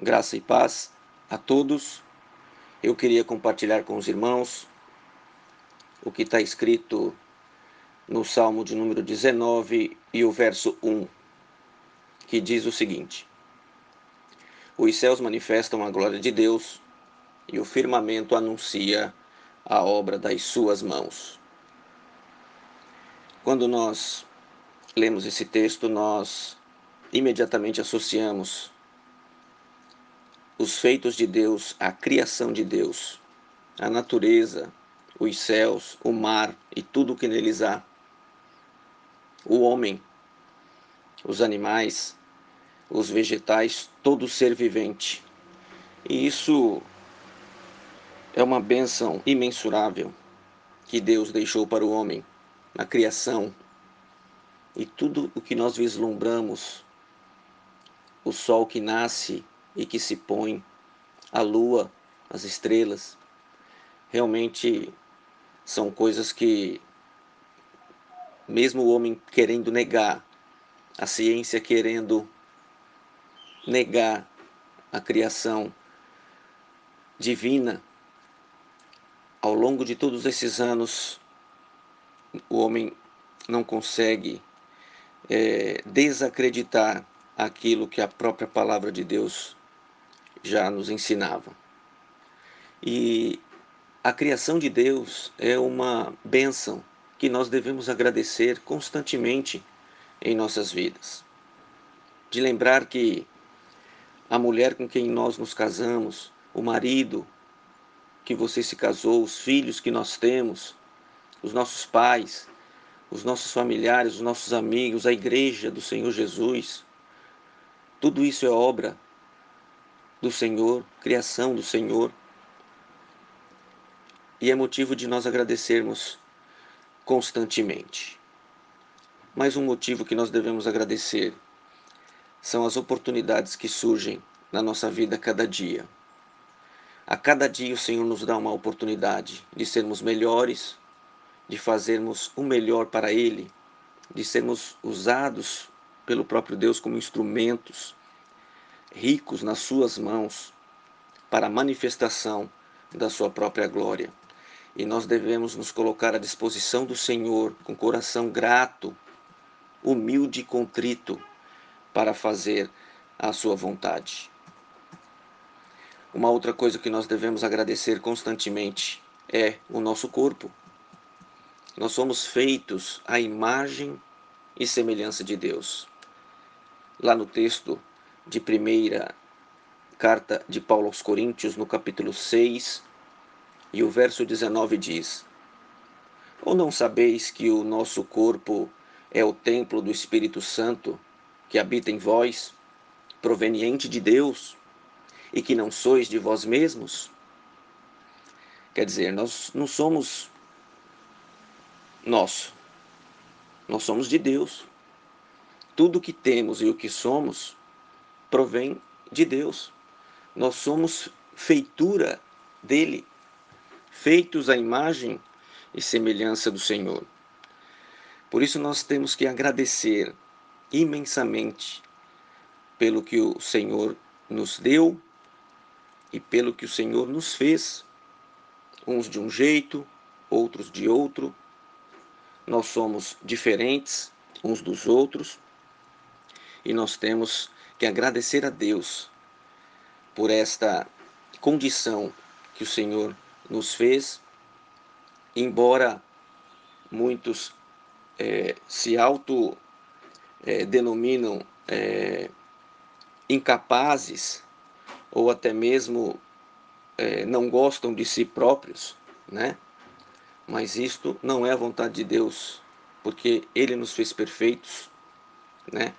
Graça e paz a todos. Eu queria compartilhar com os irmãos o que está escrito no Salmo de número 19 e o verso 1, que diz o seguinte: Os céus manifestam a glória de Deus e o firmamento anuncia a obra das suas mãos. Quando nós lemos esse texto, nós imediatamente associamos os feitos de Deus, a criação de Deus, a natureza, os céus, o mar e tudo o que neles há, o homem, os animais, os vegetais, todo ser vivente. E isso é uma bênção imensurável que Deus deixou para o homem na criação. E tudo o que nós vislumbramos, o sol que nasce, e que se põe, a lua, as estrelas, realmente são coisas que, mesmo o homem querendo negar, a ciência querendo negar a criação divina, ao longo de todos esses anos, o homem não consegue é, desacreditar aquilo que a própria palavra de Deus já nos ensinavam. E a criação de Deus é uma bênção que nós devemos agradecer constantemente em nossas vidas. De lembrar que a mulher com quem nós nos casamos, o marido que você se casou, os filhos que nós temos, os nossos pais, os nossos familiares, os nossos amigos, a igreja do Senhor Jesus, tudo isso é obra do Senhor, criação do Senhor. E é motivo de nós agradecermos constantemente. Mais um motivo que nós devemos agradecer são as oportunidades que surgem na nossa vida a cada dia. A cada dia o Senhor nos dá uma oportunidade de sermos melhores, de fazermos o melhor para Ele, de sermos usados pelo próprio Deus como instrumentos ricos nas suas mãos para a manifestação da sua própria glória. E nós devemos nos colocar à disposição do Senhor com coração grato, humilde e contrito para fazer a sua vontade. Uma outra coisa que nós devemos agradecer constantemente é o nosso corpo. Nós somos feitos à imagem e semelhança de Deus. Lá no texto de primeira carta de Paulo aos Coríntios, no capítulo 6, e o verso 19 diz: Ou não sabeis que o nosso corpo é o templo do Espírito Santo que habita em vós, proveniente de Deus, e que não sois de vós mesmos? Quer dizer, nós não somos nosso, nós somos de Deus. Tudo que temos e o que somos provém de Deus. Nós somos feitura dele, feitos à imagem e semelhança do Senhor. Por isso nós temos que agradecer imensamente pelo que o Senhor nos deu e pelo que o Senhor nos fez, uns de um jeito, outros de outro. Nós somos diferentes uns dos outros e nós temos que agradecer a Deus por esta condição que o Senhor nos fez, embora muitos é, se auto-denominam é, é, incapazes ou até mesmo não gostam de si próprios, né? Mas isto não é a vontade de Deus, porque Ele nos fez perfeitos, né?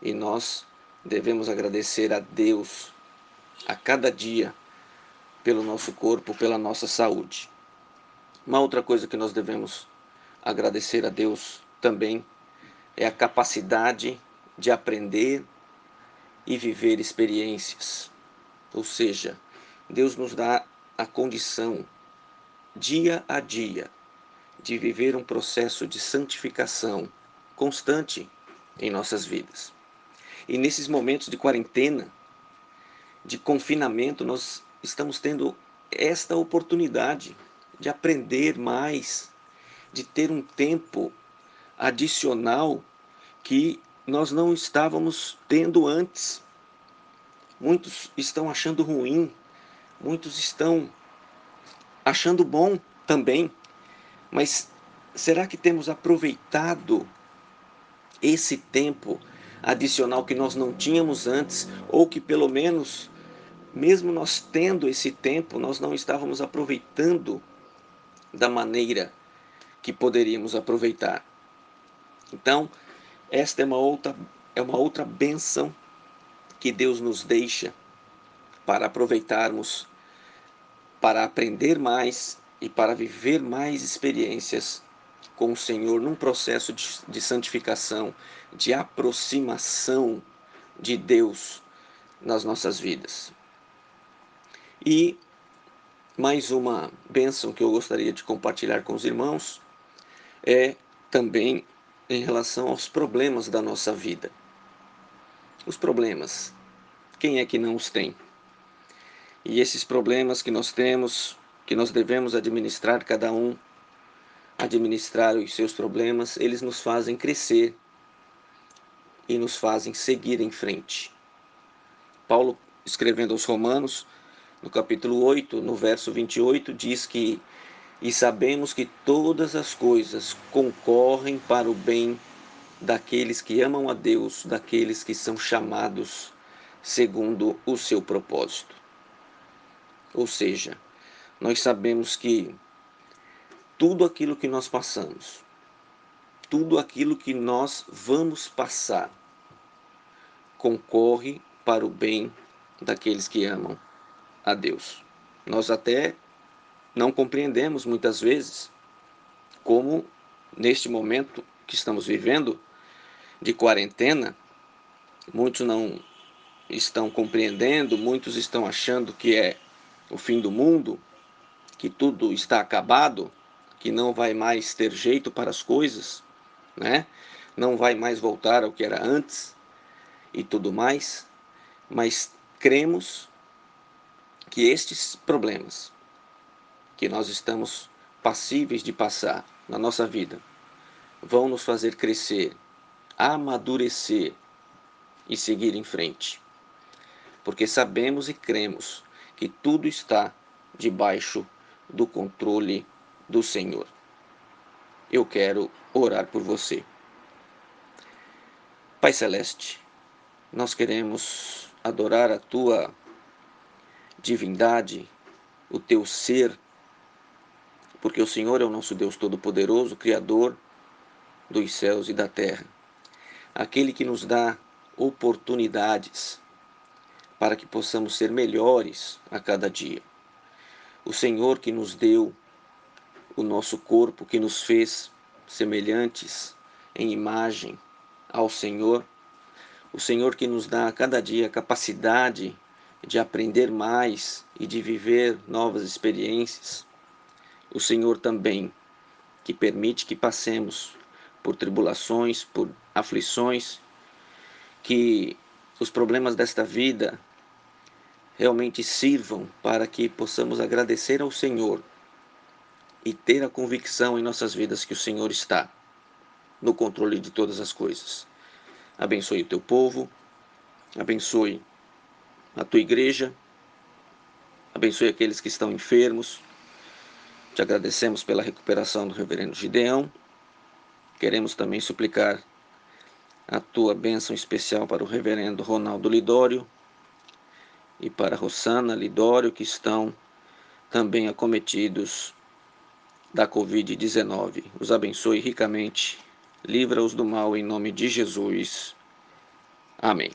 E nós devemos agradecer a Deus a cada dia pelo nosso corpo, pela nossa saúde. Uma outra coisa que nós devemos agradecer a Deus também é a capacidade de aprender e viver experiências. Ou seja, Deus nos dá a condição, dia a dia, de viver um processo de santificação constante em nossas vidas. E nesses momentos de quarentena, de confinamento, nós estamos tendo esta oportunidade de aprender mais, de ter um tempo adicional que nós não estávamos tendo antes. Muitos estão achando ruim, muitos estão achando bom também, mas será que temos aproveitado esse tempo adicional que nós não tínhamos antes, ou que pelo menos, mesmo nós tendo esse tempo, nós não estávamos aproveitando da maneira que poderíamos aproveitar? Então, esta é uma outra, é uma outra bênção que Deus nos deixa para aproveitarmos, para aprender mais e para viver mais experiências com o Senhor num processo de, de santificação, de aproximação de Deus nas nossas vidas. E mais uma bênção que eu gostaria de compartilhar com os irmãos é também em relação aos problemas da nossa vida. Os problemas, quem é que não os tem? E esses problemas que nós temos, que nós devemos administrar, cada um administrar os seus problemas, eles nos fazem crescer e nos fazem seguir em frente. Paulo, escrevendo aos Romanos, no capítulo 8, no verso 28, diz que e sabemos que todas as coisas concorrem para o bem daqueles que amam a Deus, daqueles que são chamados segundo o seu propósito. Ou seja, nós sabemos que tudo aquilo que nós passamos, tudo aquilo que nós vamos passar, concorre para o bem daqueles que amam a Deus. Nós até não compreendemos muitas vezes como, neste momento que estamos vivendo de quarentena, muitos não estão compreendendo, muitos estão achando que é o fim do mundo, que tudo está acabado, que não vai mais ter jeito para as coisas, né? Não vai mais voltar ao que era antes e tudo mais, mas cremos que estes problemas que nós estamos passíveis de passar na nossa vida vão nos fazer crescer, amadurecer e seguir em frente. Porque sabemos e cremos que tudo está debaixo do controle do Senhor. Eu quero orar por você. Pai Celeste, nós queremos adorar a tua divindade, o teu ser porque o Senhor é o nosso Deus Todo-Poderoso, Criador dos céus e da terra, aquele que nos dá oportunidades para que possamos ser melhores a cada dia. O Senhor que nos deu o nosso corpo, que nos fez semelhantes em imagem ao Senhor, o Senhor que nos dá a cada dia a capacidade de aprender mais e de viver novas experiências. O Senhor também, que permite que passemos por tribulações, por aflições, que os problemas desta vida realmente sirvam para que possamos agradecer ao Senhor e ter a convicção em nossas vidas que o Senhor está no controle de todas as coisas. Abençoe o teu povo, abençoe a tua igreja, abençoe aqueles que estão enfermos, te agradecemos pela recuperação do reverendo Gideão. Queremos também suplicar a tua bênção especial para o reverendo Ronaldo Lidório e para Rossana Lidório, que estão também acometidos da Covid-19. Os abençoe ricamente, livra-os do mal em nome de Jesus. Amém.